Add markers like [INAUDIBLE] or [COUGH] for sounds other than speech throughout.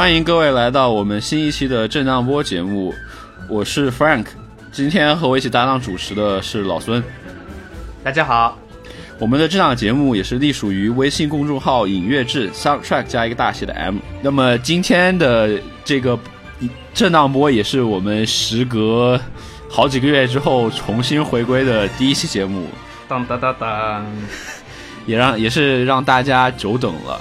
欢迎各位来到我们新一期的震荡波节目，我是 Frank，今天和我一起搭档主持的是老孙。大家好，我们的这档节目也是隶属于微信公众号“影乐志 ”（Soundtrack 加一个大写的 M）。那么今天的这个震荡波也是我们时隔好几个月之后重新回归的第一期节目，当当当当，也让也是让大家久等了。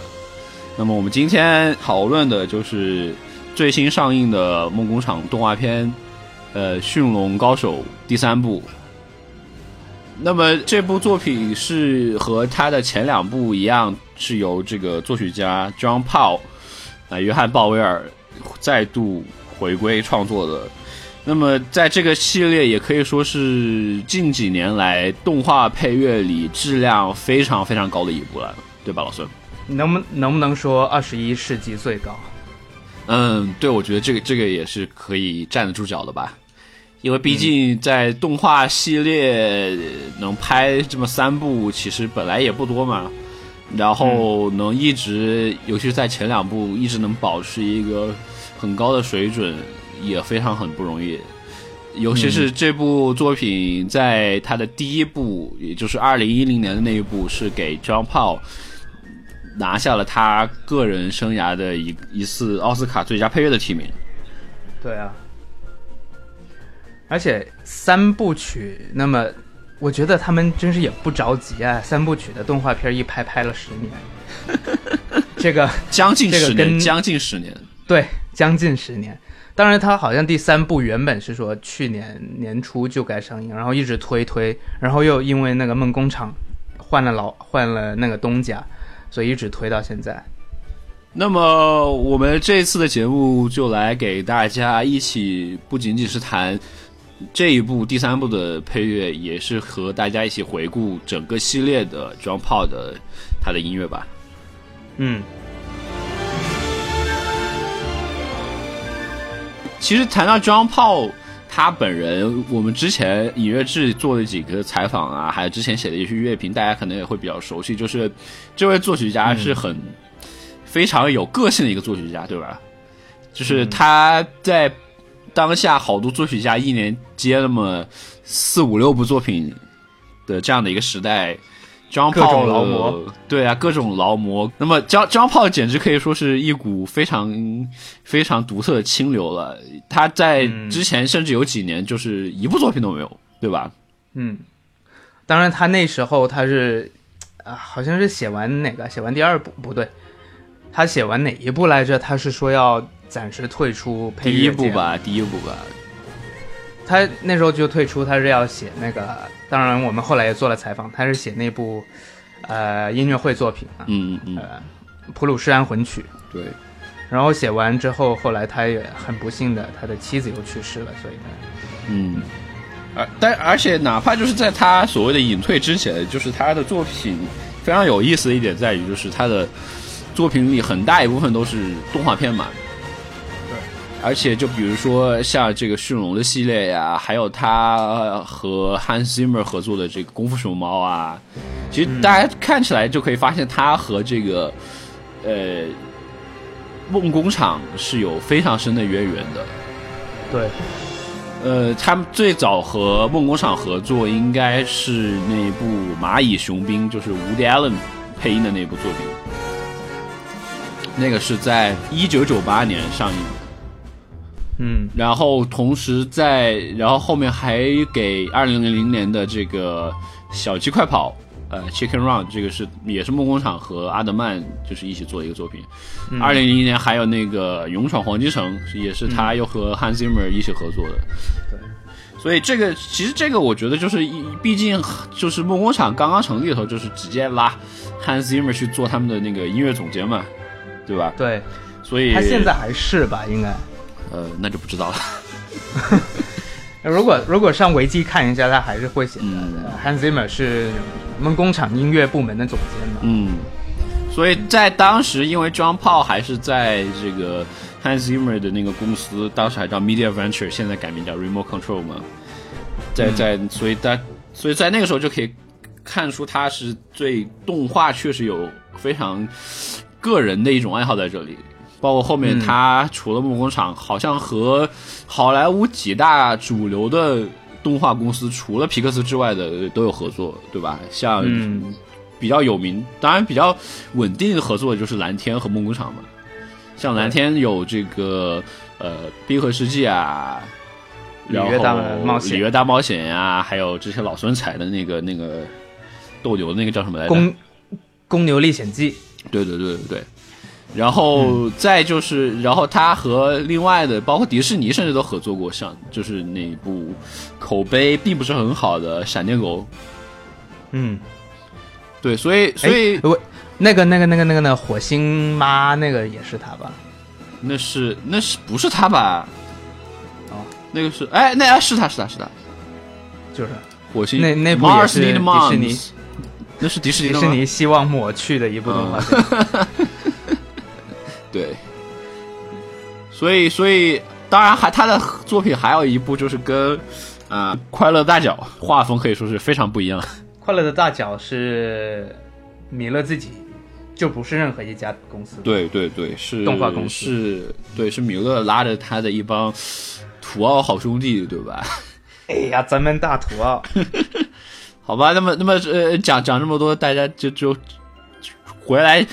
那么我们今天讨论的就是最新上映的梦工厂动画片，呃，《驯龙高手》第三部。那么这部作品是和他的前两部一样，是由这个作曲家 John Paul 啊，约翰鲍威尔再度回归创作的。那么在这个系列也可以说是近几年来动画配乐里质量非常非常高的一部了，对吧，老孙？能不能不能说二十一世纪最高？嗯，对，我觉得这个这个也是可以站得住脚的吧，因为毕竟在动画系列能拍这么三部，其实本来也不多嘛，然后能一直，尤其是在前两部一直能保持一个很高的水准，也非常很不容易。尤其是这部作品，在它的第一部，也就是二零一零年的那一部，是给 John Paul。拿下了他个人生涯的一一次奥斯卡最佳配乐的提名。对啊，而且三部曲，那么我觉得他们真是也不着急啊。三部曲的动画片一拍拍了十年，[LAUGHS] 这个将近十年，将近十年，对，将近十年。当然，他好像第三部原本是说去年年初就该上映，然后一直推推，然后又因为那个梦工厂换了老换了那个东家。所以一直推到现在。那么我们这次的节目就来给大家一起，不仅仅是谈这一部第三部的配乐，也是和大家一起回顾整个系列的 John Paul 的他的音乐吧。嗯。其实谈到 John Paul。他本人，我们之前尹月志做的几个采访啊，还有之前写的一些乐评，大家可能也会比较熟悉。就是这位作曲家是很非常有个性的一个作曲家，对吧？就是他在当下好多作曲家一年接那么四五六部作品的这样的一个时代。张炮劳模，对啊，各种劳模。那么张张炮简直可以说是一股非常非常独特的清流了。他在之前甚至有几年就是一部作品都没有，对吧？嗯，当然他那时候他是啊，好像是写完哪个，写完第二部不对，他写完哪一部来着？他是说要暂时退出配乐第一部吧，第一部吧。他那时候就退出，他是要写那个。当然，我们后来也做了采访，他是写那部，呃，音乐会作品啊，嗯嗯，呃，《普鲁士安魂曲》。对。然后写完之后，后来他也很不幸的，他的妻子又去世了，所以呢，嗯，而但而且哪怕就是在他所谓的隐退之前，就是他的作品非常有意思的一点在于，就是他的作品里很大一部分都是动画片嘛。而且，就比如说像这个驯龙的系列呀，还有他和 Hans Zimmer 合作的这个功夫熊猫啊，其实大家看起来就可以发现，他和这个呃梦工厂是有非常深的渊源的。对，呃，他们最早和梦工厂合作应该是那部《蚂蚁雄兵》，就是伍迪·艾伦配音的那部作品。那个是在一九九八年上映的。嗯然后同时在，然后后面还给二零零零年的这个小鸡快跑，呃，Chicken Run，这个是也是梦工厂和阿德曼就是一起做的一个作品。二零零零年还有那个勇闯黄金城，也是他又和 Hans Zimmer 一起合作的。对。所以这个其实这个我觉得就是一，毕竟就是梦工厂刚刚成立的时候，就是直接拉 Hans Zimmer 去做他们的那个音乐总监嘛，对吧？对，所以他现在还是吧？应该。呃，那就不知道了。[LAUGHS] 如果如果上维基看一下，他还是会写的。嗯 Hans Zimmer 是梦工厂音乐部门的总监嘛？嗯，所以在当时，因为 John Paul 还是在这个 Hans Zimmer 的那个公司，当时还叫 Media Venture，现在改名叫 Remote Control 嘛，在在，所以在所以在那个时候就可以看出他是对动画确实有非常个人的一种爱好在这里。包括后面嗯他除了梦工厂，好像和好莱坞几大主流的动画公司，除了皮克斯之外的都有合作，对吧？像嗯比较有名，当然比较稳定的合作的就是蓝天和梦工厂嘛。像蓝天有这个呃《冰河世纪》啊，然后里约大冒险里约大冒险呀、还有之前老孙彩的那个那个斗牛的那个叫什么来着？公公牛历险记。对对对对对。然后再就是，然后他和另外的，包括迪士尼，甚至都合作过，像就是那一部口碑并不是很好的《闪电狗》。嗯，对，所以所以那个那个那个那个那个火星妈那个也是他吧？那是那是不是他吧？哦，那个是哎，那哎是他是他是他，就是火星那那部也是迪士尼那是迪士尼迪士尼希望抹去的一部动画片。[LAUGHS] 对，所以所以当然还他的作品还有一部就是跟啊、快乐大脚画风可以说是非常不一样。[LAUGHS] 快乐的大脚是米勒自己，就不是任何一家公司。，对对对，是动画公司是，对是米勒拉着他的一帮土澳好兄弟，对吧？[LAUGHS] 哎呀，咱们大土澳。好吧，那么那么呃，讲讲这么多，大家就就回来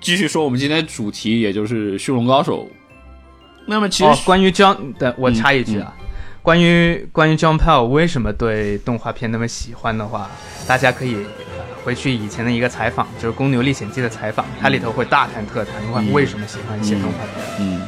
继续说我们今天主题，也就是《驯龙高手》。那么其实、哦，关于 John 的，我插一嗯句啊，关于关于 John Pell 为什么对动画片那么喜欢的话，大家可以呃回去以前的一个采访，就是《公牛历险记》的采访，它里头会大谈特谈他嗯为什么喜欢写动画片。嗯，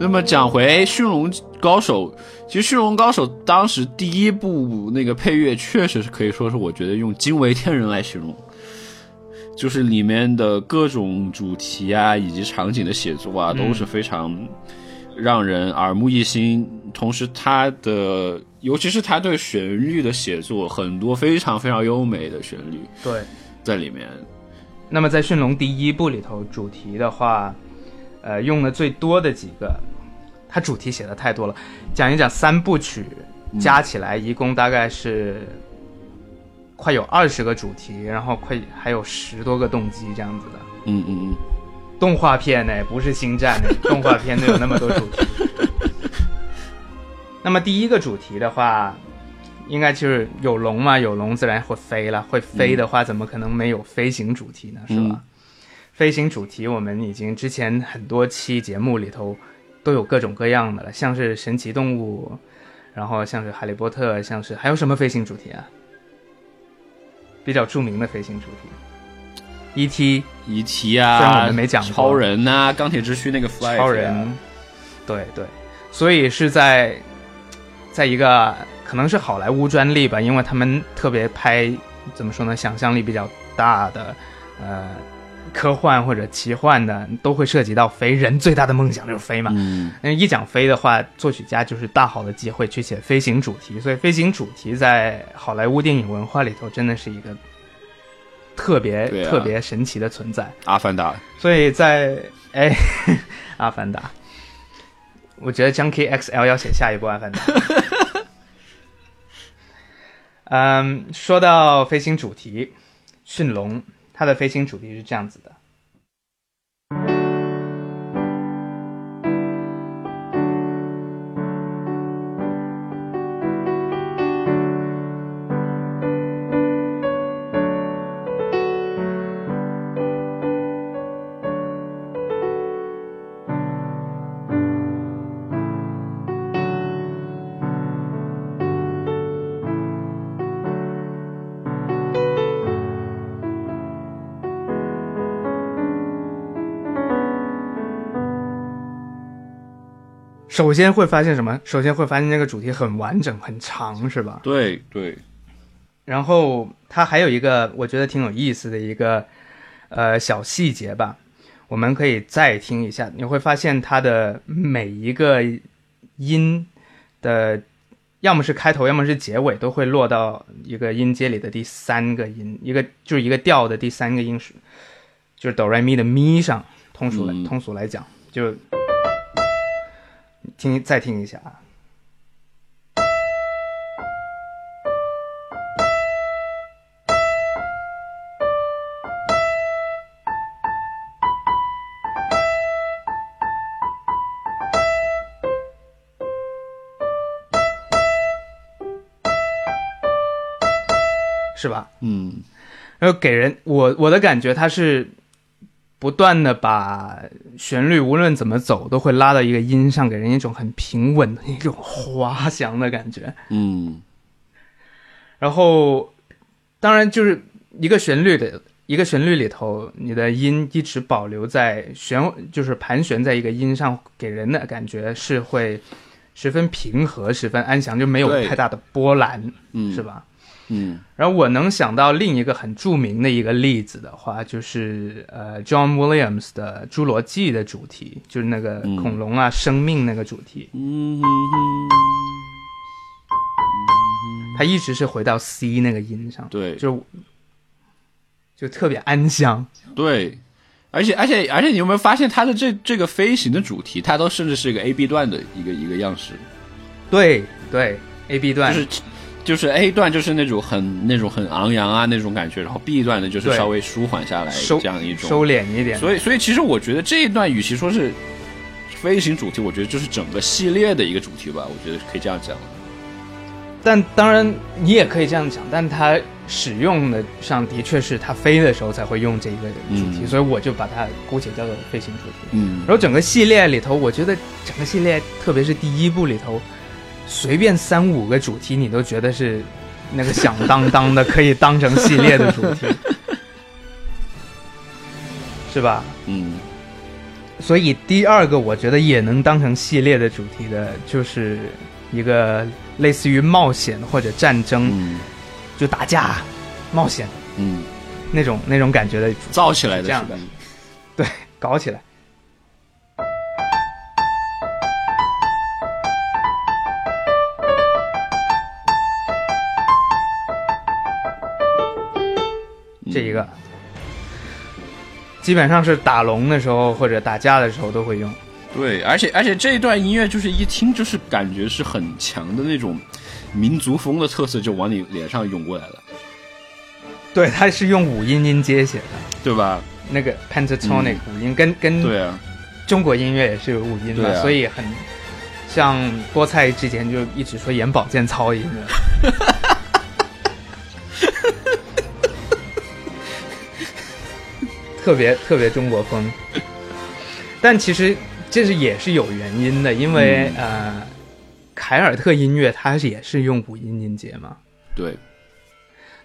那么讲回《驯龙高手》，其实《驯龙高手》当时第一部那个配乐确实是可以说是我觉得用惊为天人来形容，就是里面的各种主题啊以及场景的写作啊都是非常让人耳目一新，同时它的尤其是它对旋律的写作，很多非常非常优美的旋律对。在里面。那么在《驯龙》第一部里头，主题的话，呃，用的最多的几个，它主题写的太多了，讲一讲三部曲加起来一共大概是快有二十个主题，然后快还有十多个动机这样子的。嗯嗯嗯，动画片呢，不是星战呢，[LAUGHS] 动画片都有那么多主题。那么第一个主题的话，应该就是有龙嘛，有龙自然会飞了，会飞的话，怎么可能没有飞行主题呢？是吧？嗯飞行主题我们已经之前很多期节目里头都有各种各样的了，像是神奇动物，然后像是哈利波特，像是还有什么飞行主题啊？比较著名的飞行主题，E.T. E.T. 啊虽然啊，我们没讲过超人呐、钢铁之躯那个 fly，超人，对对，所以是在在一个可能是好莱坞专利吧，因为他们特别拍怎么说呢，想象力比较大的呃科幻或者奇幻的，都会涉及到飞。人最大的梦想就是飞嘛。嗯那一讲飞的话，作曲家就是大好的机会去写飞行主题，所以飞行主题在好莱坞电影文化里头真的是一个特别、啊特别神奇的存在。阿凡达，所以在哎，[LAUGHS] 阿凡达，我觉得 Junkie XL 要写下一部阿凡达。[LAUGHS] 嗯，说到飞行主题，驯龙它的飞行主题是这样子的。首先会发现什么？首先会发现这个主题很完整、很长，是吧？对对，然后它还有一个我觉得挺有意思的一个呃小细节吧，我们可以再听一下，你会发现它的每一个音的，要么是开头，要么是结尾，都会落到一个音阶里的第三个音，一个就是一个调的第三个音是，就是哆来咪的咪上。通俗来、嗯通俗来讲，就听再听一下啊。是吧？嗯然后给人我我的感觉，它是不断的把旋律无论怎么走都会拉到一个音上，给人一种很平稳的一种滑翔的感觉。嗯然后，当然就是一个旋律的一个旋律里头，你的音一直保留在旋，就是盘旋在一个音上，给人的感觉是会十分平和、十分安详，就没有太大的波澜，嗯，是？吧？嗯。然后我能想到另一个很著名的一个例子的话，就是呃，John Williams 的《侏罗纪》的主题，就是那个嗯。恐龙啊、生命那个主题，嗯。他一直是回到 C 那个音上，对。就就特别安详。对，而且而且而且，你有没有发现它的这这个飞行的主题，它都甚至是一个 A B 段的一个一个样式，对对，A B 段。就是就是 A 段就是那种很那种很昂扬啊那种感觉，然后 B 段呢就是稍微舒缓下来收这样一种收敛一点，所以，所以其实我觉得这一段与其说是飞行主题，我觉得就是整个系列的一个主题吧。我觉得可以这样讲。但当然你也可以这样讲，但它使用的上的确是它飞的时候才会用这一个主题，嗯所以我就把它姑且叫做飞行主题。嗯然后整个系列里头，我觉得整个系列，特别是第一部里头，随便三五个主题，你都觉得是那个响当当的，可以当成系列的主题，[LAUGHS] 是吧？嗯所以第二个我觉得也能当成系列的主题的，就是一个类似于冒险或者战争，嗯就打架、冒险嗯，那种那种感觉的，造起来的这样是吧？[LAUGHS] 对，搞起来。这一个，基本上是打龙的时候或者打架的时候都会用。对，而且而且这一段音乐就是一听就是感觉是很强的那种民族风的特色，就往你脸上涌过来了，对，它是用五音音阶写的，对吧？那个 pentatonic 五音跟跟对啊，中国音乐也是有五音的，啊。所以很像菠菜之前就一直说眼保健操一样 [LAUGHS] 特别特别中国风，但其实这是也是有原因的，因为、嗯。呃，凯尔特音乐它是也是用五音音节嘛。对，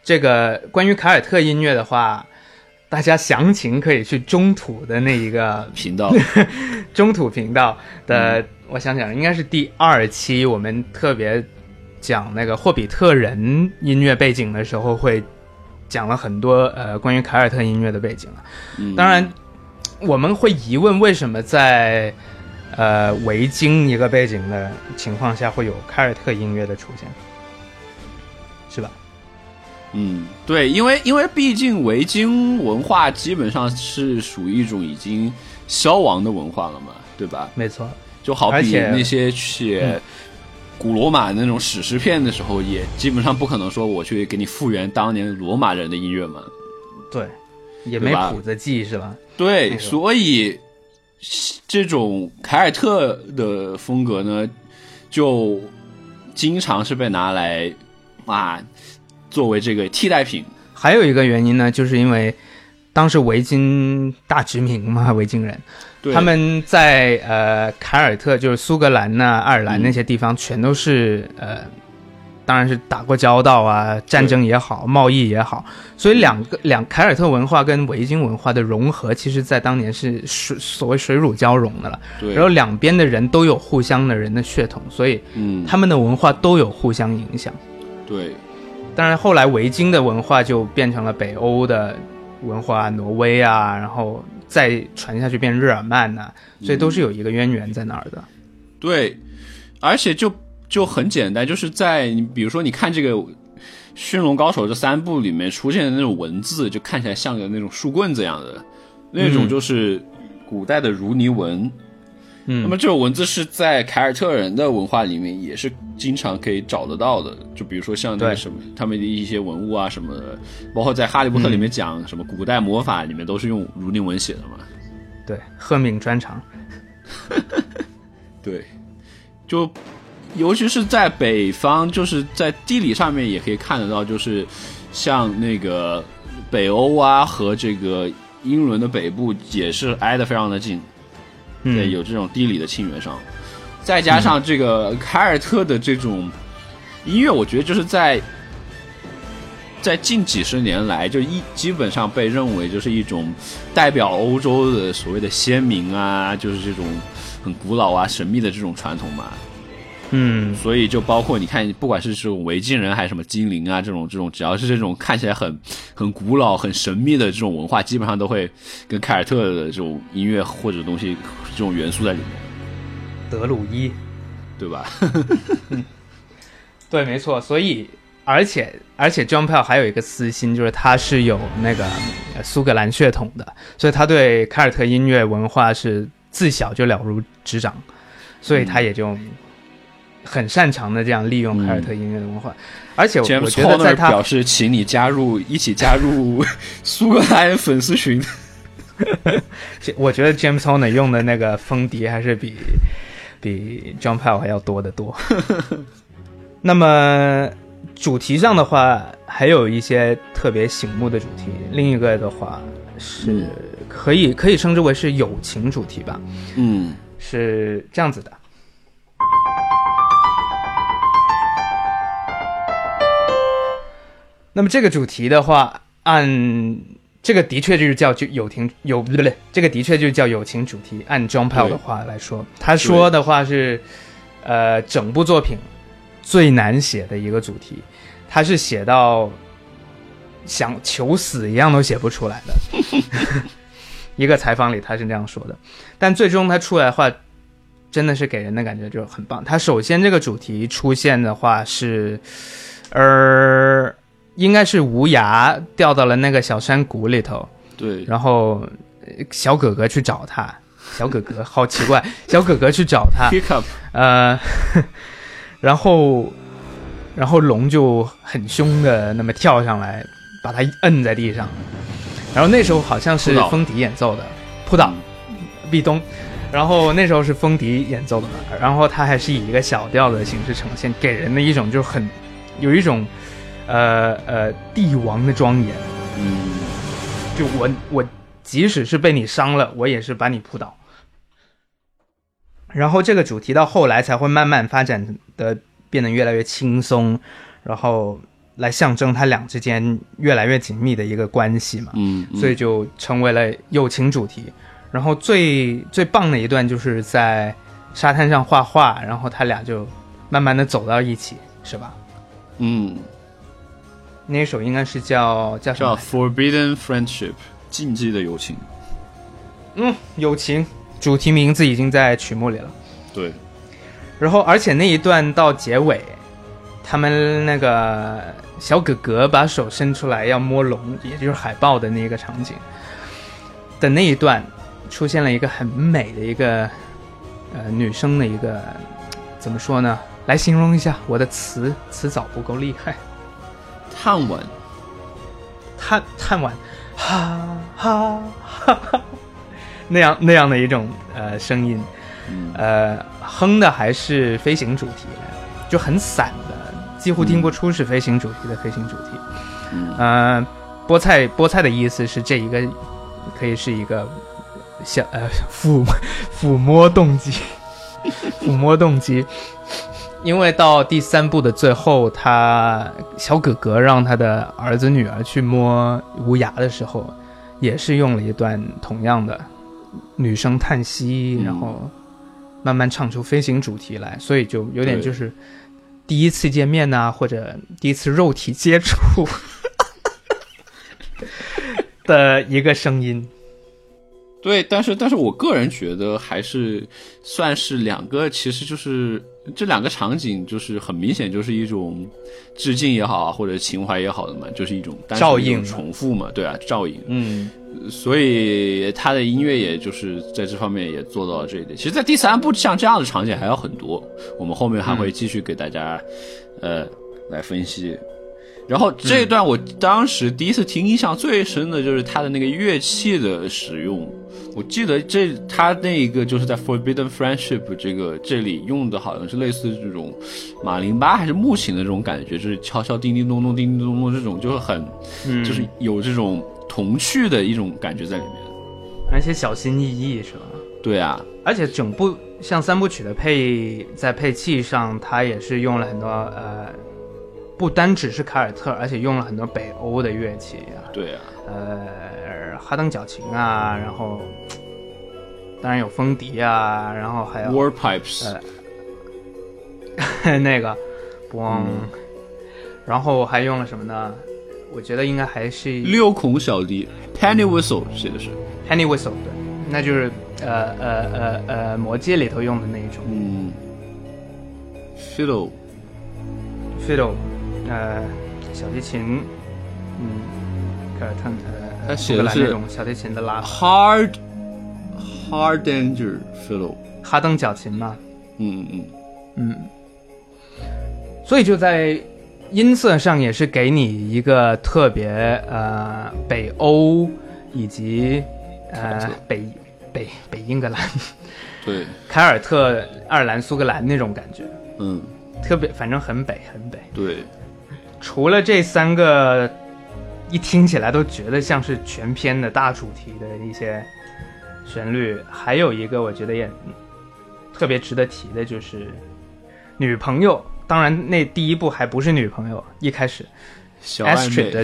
这个关于凯尔特音乐的话，大家详情可以去中土的那一个频道，[LAUGHS] 中土频道的，我想想，应该是第二期，我们特别讲那个霍比特人音乐背景的时候，会讲了很多呃关于凯尔特音乐的背景了。嗯当然，我们会疑问为什么在呃维京一个背景的情况下会有凯尔特音乐的出现，是吧？嗯，对，因为因为毕竟维京文化基本上是属于一种已经消亡的文化了嘛，对吧？没错，就好比那些写古罗马那种史诗片的时候，也基本上不可能说我去给你复原当年罗马人的音乐嘛。对，也没谱子记是吧？对，那个所以这种凯尔特的风格呢，就经常是被拿来啊作为这个替代品。还有一个原因呢，就是因为当时维京大殖民嘛，维京人对他们在呃凯尔特，就是苏格兰呐、爱尔兰嗯。那些地方，全都是呃，当然是打过交道啊，战争也好，贸易也好，所以两个两凯尔特文化跟维京文化的融合，其实在当年是水所谓水乳交融的了。对，然后两边的人都有互相的人的血统，所以嗯，他们的文化都有互相影响。对。当然，后来维京的文化就变成了北欧的文化，挪威啊，然后再传下去变日耳曼呐、所以都是有一个渊源在那儿的。对，而且就就很简单，就是在你比如说你看这个《驯龙高手》这三部里面出现的那种文字，就看起来像个那种树棍子一样的那种，嗯就是古代的如尼文。嗯，那么这种文字是在凯尔特人的文化里面也是经常可以找得到的，就比如说像那个什么他们的一些文物啊什么的，包括在《哈利波特》里面讲什么古代魔法里面都是用如林文写的嘛。对，赫敏专长。[LAUGHS] 对，就尤其是在北方，就是在地理上面也可以看得到，就是像那个北欧啊和这个英伦的北部也是挨得非常的近，对，有这种地理的亲缘上，再加上这个凯尔特的这种音乐，我觉得就是在在近几十年来，就一基本上被认为就是一种代表欧洲的所谓的先民啊，就是这种很古老啊、神秘的这种传统嘛。嗯，所以就包括你看，不管是这种维京人还是什么精灵啊，这种这种，只要是这种看起来很很古老、很神秘的这种文化，基本上都会跟凯尔特的这种音乐或者东西这种元素在里面，德鲁伊。对吧？[LAUGHS] 对，没错。所以，而且而且，John Pell 还有一个私心，就是他是有那个呃苏格兰血统的，所以他对凯尔特音乐文化是自小就了如指掌，所以他也就很擅长的这样利用凯尔特音乐的文化。而且我觉得在他表示，请你加入，[LAUGHS] 一起加入苏格兰粉丝群。[LAUGHS] 我觉得 James Horner 用的那个风笛还是比比 John Pell 还要多得多。[LAUGHS] 那么主题上的话，还有一些特别醒目的主题。另一个的话是可以可以称之为是友情主题吧，嗯是这样子的。那么这个主题的话，按这个的确就是叫就友情友不对不对，这个的确就叫友情主题。按 John Pell 的话来说，他说的话是，呃，整部作品最难写的一个主题，他是写到想求死一样都写不出来的。[LAUGHS] 一个采访里他是这样说的，但最终他出来的话，真的是给人的感觉就很棒。他首先这个主题出现的话是，呃，应该是无涯掉到了那个小山谷里头，对，然后呃小哥哥去找他，小哥哥好奇怪，[LAUGHS] 小哥哥去找他。呃，[LAUGHS] 然后然后龙就很凶的那么跳上来，把他摁在地上，然后那时候好像是风笛演奏的，扑倒，壁咚。然后那时候是风笛演奏的嘛，然后它还是以一个小调的形式呈现，给人的一种就是很有一种呃呃帝王的庄严。嗯，就我我即使是被你伤了，我也是把你扑倒。然后这个主题到后来才会慢慢发展的变得越来越轻松，然后来象征他俩之间越来越紧密的一个关系嘛，嗯，嗯所以就成为了友情主题。然后最最棒的一段就是在沙滩上画画，然后他俩就慢慢的走到一起，是吧？嗯那首应该是叫叫什么叫？Forbidden Friendship，禁忌的友情。嗯，友情主题名字已经在曲目里了。对，然后，而且那一段到结尾，他们那个小哥哥把手伸出来要摸龙，也就是海豹的那个场景的那一段，出现了一个很美的一个呃女生的一个怎么说呢？来形容一下我的词词藻不够厉害，探吻探探碗，哈哈哈哈，[LAUGHS] 那样那样的一种呃声音，嗯。呃，哼的还是飞行主题，就很散的，几乎听不出是飞行主题的飞行主题。嗯。呃，菠菜菠菜的意思是这一个可以是一个小呃抚抚摸动机，抚摸动机。[LAUGHS] 因为到第三部的最后，他小哥哥让他的儿子女儿去摸无涯的时候，也是用了一段同样的女声叹息，嗯然后慢慢唱出飞行主题来，所以就有点就是第一次见面呐、或者第一次肉体接触 [LAUGHS] 的一个声音。对，但是但是我个人觉得还是算是两个，其实就是这两个场景，就是很明显就是一种致敬也好啊，或者情怀也好的嘛，就是一种照应重复嘛，对啊，照应。嗯，所以他的音乐也就是在这方面也做到了这一点。其实，在第三部像这样的场景还有很多，我们后面还会继续给大家、呃来分析。然后这一段我当时第一次听，印象最深的就是他的那个乐器的使用。我记得这他那一个就是在 Forbidden Friendship 这个这里用的好像是类似这种马林巴还是木琴的这种感觉，就是敲敲叮叮咚咚叮叮咚咚这种，就是很、嗯就是有这种童趣的一种感觉在里面。而且小心翼翼是吧？对啊，而且整部像三部曲的配在配器上，它也是用了很多呃，不单只是凯尔特，而且用了很多北欧的乐器啊，对啊，呃，哈登脚琴啊，然后当然有风笛啊，然后还有 War Pipes，、呃 [LAUGHS] 那个嘣，嗯。然后还用了什么呢？我觉得应该还是六孔小笛，Penny Whistle 写的是，Penny Whistle 对，那就是呃呃呃呃魔戒里头用的那一种。嗯，Fiddle，fiddle，呃，小提琴，嗯，凯尔特呃，他写的是那种小提琴的拉法，Hard Hard Danger Fiddle，哈登脚琴嘛，嗯嗯嗯，所以就在音色上也是给你一个特别呃北欧以及呃北北北英格兰、对，[LAUGHS] 凯尔特、爱尔兰、苏格兰那种感觉，嗯。特别反正很北很北。对，除了这三个，一听起来都觉得像是全片的大主题的一些旋律，还有一个我觉得也嗯特别值得提的，就是女朋友。当然，那第一部还不是女朋友，一开始小暧昧的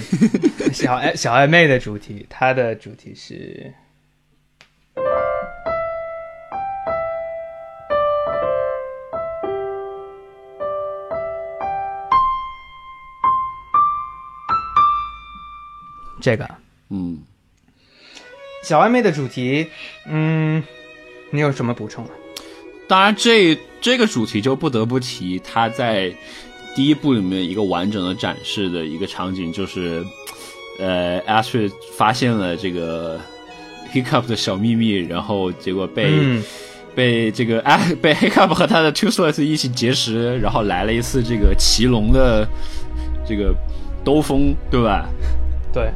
小暧小暧昧的主题，它的主题是。这个嗯，小暧昧的主题，嗯，你有什么补充吗？当然这这个主题就不得不提他在第一部里面一个完整的展示的一个场景，就是呃，Astrid 发现了这个 Hiccup 的小秘密，然后结果被、嗯被这个哎 [LAUGHS] 被 Hiccup 和他的 Toothless 一起结识，然后来了一次这个骑龙的这个兜风，对吧？对，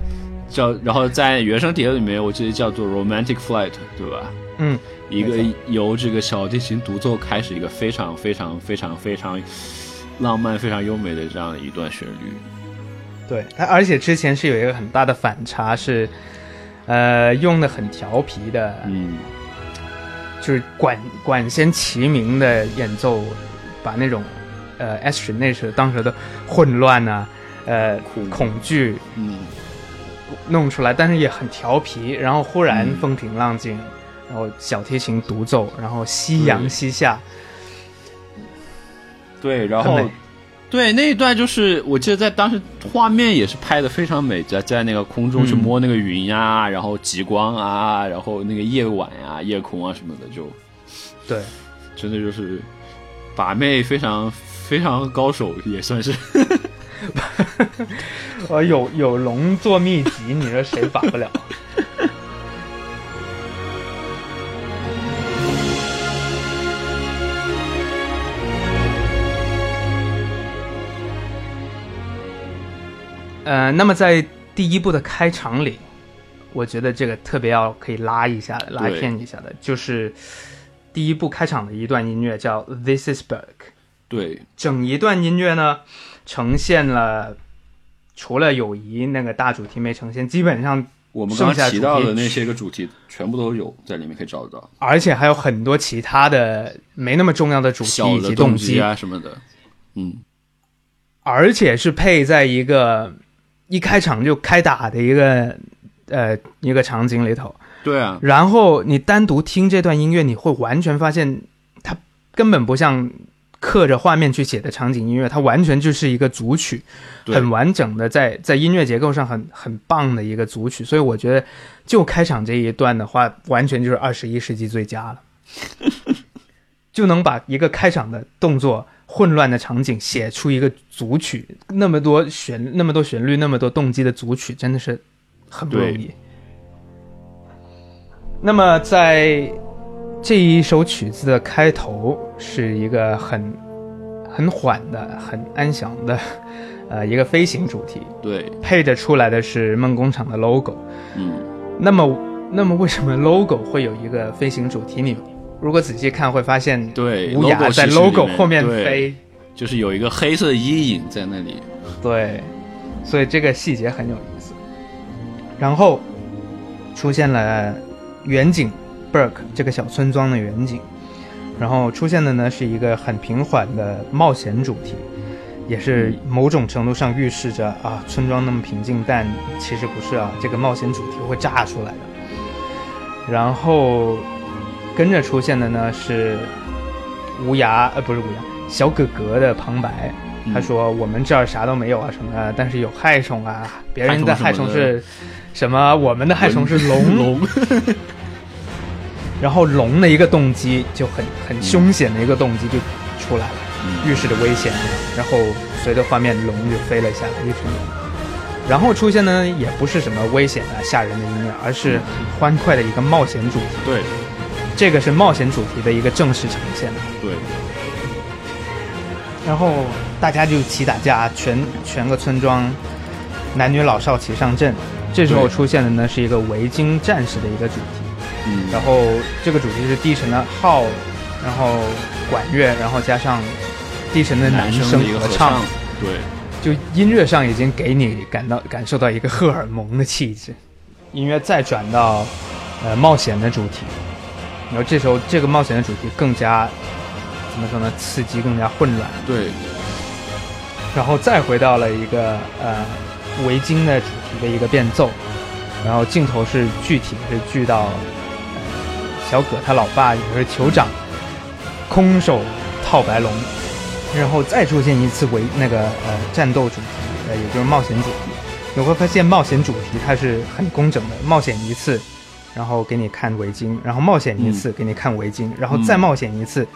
叫然后在原声碟里面，我记得叫做 Romantic Flight，对吧？嗯，一个由这个小提琴独奏开始，一个非常非常非常非常浪漫、非常优美的这样一段旋律。对，它而且之前是有一个很大的反差，是呃用的很调皮的，嗯，就是管管弦齐鸣的演奏，把那种呃 S 那时当时的混乱呐、呃恐恐惧嗯，弄出来，但是也很调皮，然后忽然嗯风平浪静，然后小提琴独奏，然后夕阳西下，对，然后对那一段就是我记得在当时画面也是拍的非常美，在在那个空中去嗯摸那个云呀、然后极光啊，然后那个夜晚呀、夜空啊什么的，就对，真的就是把妹非常非常高手，也算是。[LAUGHS] 我有有龙做秘籍，你说谁把不了？呃，那么在第一部的开场里，我觉得这个特别要可以拉一下、拉片一下的，就是第一部开场的一段音乐叫《This Is Burke》。对，整一段音乐呢。呈现了除了友谊那个大主题没呈现，基本上我们刚刚提到的那些个主题，全部都有在里面可以找得到，而且还有很多其他的没那么重要的主题小以及的动机，啊什么的，嗯，而且是配在一个一开场就开打的一个呃一个场景里头。对啊，然后你单独听这段音乐，你会完全发现它根本不像刻着画面去写的场景音乐，它完全就是一个组曲，很完整的在在音乐结构上很很棒的一个组曲。所以我觉得就开场这一段的话，完全就是二十一世纪最佳了，[LAUGHS] 就能把一个开场的动作。混乱的场景写出一个组曲，那么多旋那么多旋律，那么多动机的组曲，真的是很不容易。那么在这一首曲子的开头是一个很很缓的、很安详的，[LAUGHS] 呃，一个飞行主题，对，配着出来的是梦工厂的 logo。嗯，那么，那么为什么 logo 会有一个飞行主题？你如果仔细看会发现，对无涯 logo 在 logo 后面飞，就是有一个黑色的阴影在那里，对，所以这个细节很有意思。然后出现了远景这个小村庄的远景，然后出现的呢是一个很平缓的冒险主题，也是某种程度上预示着啊村庄那么平静，但其实不是啊，这个冒险主题会炸出来的。然后跟着出现的呢是无涯呃不是无涯小哥哥的旁白，嗯他说我们这儿啥都没有啊什么的，但是有害虫啊，别人的害虫是什么？我们的害虫是龙。龙，[LAUGHS] [LAUGHS] 然后龙的一个动机就很很凶险的一个动机就出来了，嗯预示着危险。然后随着画面，龙就飞了下来，一只龙。然后出现的呢，也不是什么危险的、吓人的音乐，而是很欢快的一个冒险主题。对这个是冒险主题的一个正式呈现。对，然后大家就齐打架，全全个村庄男女老少齐上阵。这时候出现的呢是一个维京战士的一个主题。嗯，然后这个主题是低沉的号，然后管乐，然后加上低沉的男声合唱，对，就音乐上已经给你感到感受到一个荷尔蒙的气质。音乐再转到呃冒险的主题，然后这时候这个冒险的主题更加怎么说呢？刺激，更加混乱。对，然后再回到了一个呃维京的主题的一个变奏，然后镜头是具体是聚到、呃、小葛他老爸也就是酋长，空手套白龙，然后再出现一次围那个呃战斗主题，呃也就是冒险主题。你会发现冒险主题它是很工整的，冒险一次，然后给你看围巾，然后冒险一次给你看围巾，然后再冒险一次，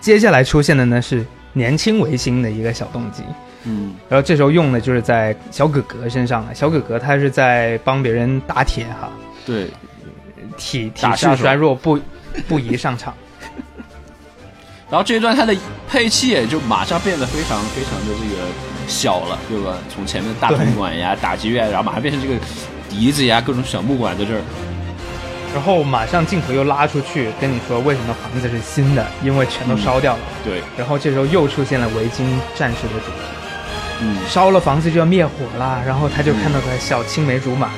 接下来出现的呢是年轻维新的一个小动机。嗯，然后这时候用的就是在小哥哥身上了。小哥哥他是在帮别人打铁哈，对，体体打射手质衰弱不 [LAUGHS] 不宜上场。然后这一段他的配器也就马上变得非常非常的这个小了，对吧？从前面的大铜管呀、打击乐，然后马上变成这个笛子呀、各种小木管在这儿。然后马上镜头又拉出去跟你说为什么房子是新的，因为全都烧掉了。对，然后这时候又出现了维京战士的主题，嗯，烧了房子就要灭火啦。然后他就看到个小青梅竹马，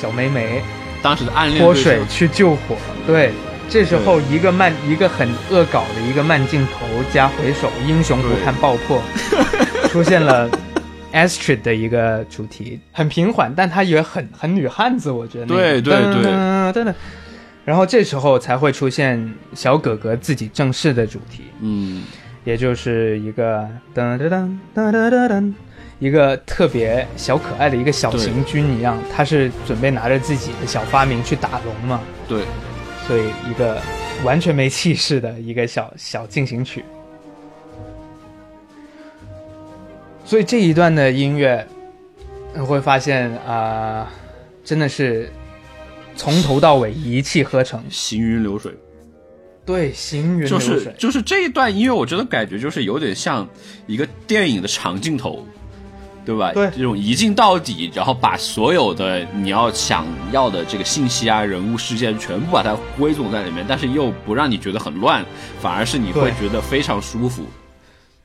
小梅梅当时的暗恋泼水去救火。对，这时候一个慢一个很恶搞的一个慢镜头加回首，英雄不看爆破，出现了 Astrid 的一个主题，很平缓，但它也很很女汉子，我觉得那个。对对对。噔噔噔然后这时候才会出现小哥哥自己正式的主题，嗯，也就是一个噔噔噔噔噔噔噔，一个特别小可爱的一个小行军一样，他是准备拿着自己的小发明去打龙嘛，对，所以一个完全没气势的一个小小进行曲。所以这一段的音乐，你会发现啊、真的是从头到尾一气呵成。行云流水。对，行云流就水，是就是这一段音乐，我真的感觉就是有点像一个电影的长镜头对吧？对这种一镜到底，然后把所有的你要想要的这个信息啊、人物、事件全部把它归总在里面，但是又不让你觉得很乱，反而是你会觉得非常舒服。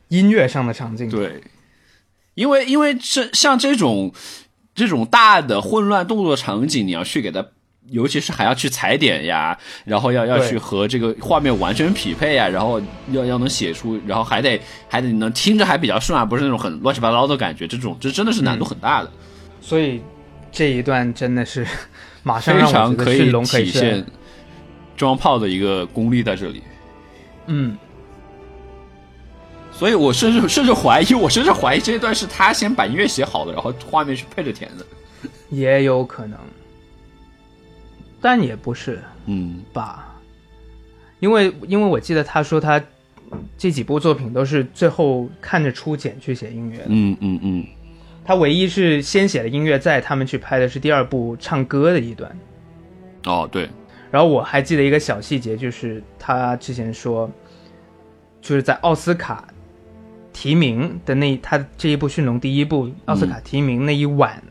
音乐上的场景，对，因为因为这像这种这种大的混乱动作场景，你要去给它，尤其是还要去踩点呀，然后要要去和这个画面完全匹配呀，然后要要能写出，然后还得还得能听着还比较顺啊，不是那种很乱七八糟的感觉，这种这真的是难度很大的，所以这一段真的是马上非常可以体现装炮的一个功力在这里。嗯，所以我甚至 [LAUGHS] 甚至怀疑，我甚至怀疑这一段是他先把音乐写好的，然后画面是配着填的。也有可能，但也不是嗯吧？因为因为我记得他说他这几部作品都是最后看着初剪去写音乐的，嗯嗯嗯，他唯一是先写的音乐，在他们去拍的是第二部唱歌的一段。哦对，然后我还记得一个小细节，就是他之前说，就是在奥斯卡提名的那他这一部《驯龙》第一部奥斯卡提名那一晚，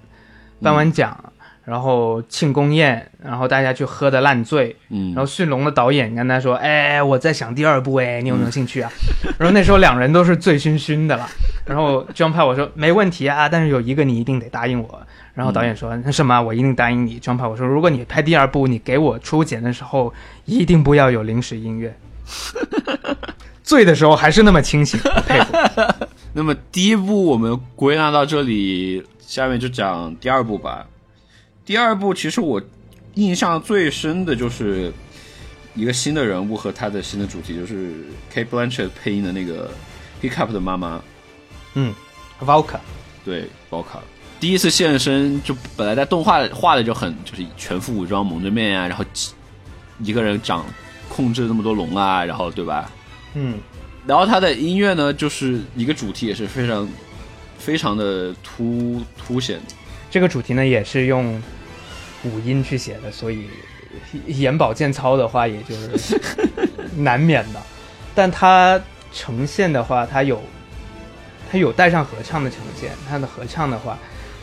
颁完奖，然后庆功宴，然后大家去喝的烂醉，嗯然后《驯龙》的导演跟他说：“哎，我在想第二部，哎，你有没有兴趣啊？” [LAUGHS] 然后那时候两人都是醉醺醺的了。然后 John 派我说：“没问题啊，但是有一个你一定得答应我。”然后导演说：“那什么，我一定答应你。”John 派我说：“如果你拍第二部，你给我出剪的时候一定不要有临时音乐。” [LAUGHS] 醉的时候还是那么清醒，我 [LAUGHS] 佩服。那么第一部我们归纳到这里，下面就讲第二部吧。第二部其实我印象最深的就是一个新的人物和他的新的主题，就是 Kate Blanchett 配音的那个 Hiccup 的妈妈，嗯，Valka，对，voca。第一次现身就本来在动画画的就很就是全副武装蒙着面啊，然后一个人掌控制那么多龙啊，然后对吧？嗯，然后他的音乐呢，就是一个主题也是非常非常的突凸显。这个主题呢也是用五音去写的，所以眼保健操的话，也就是 [LAUGHS] 难免的。但它呈现的话，它有它有带上合唱的呈现，它的合唱的话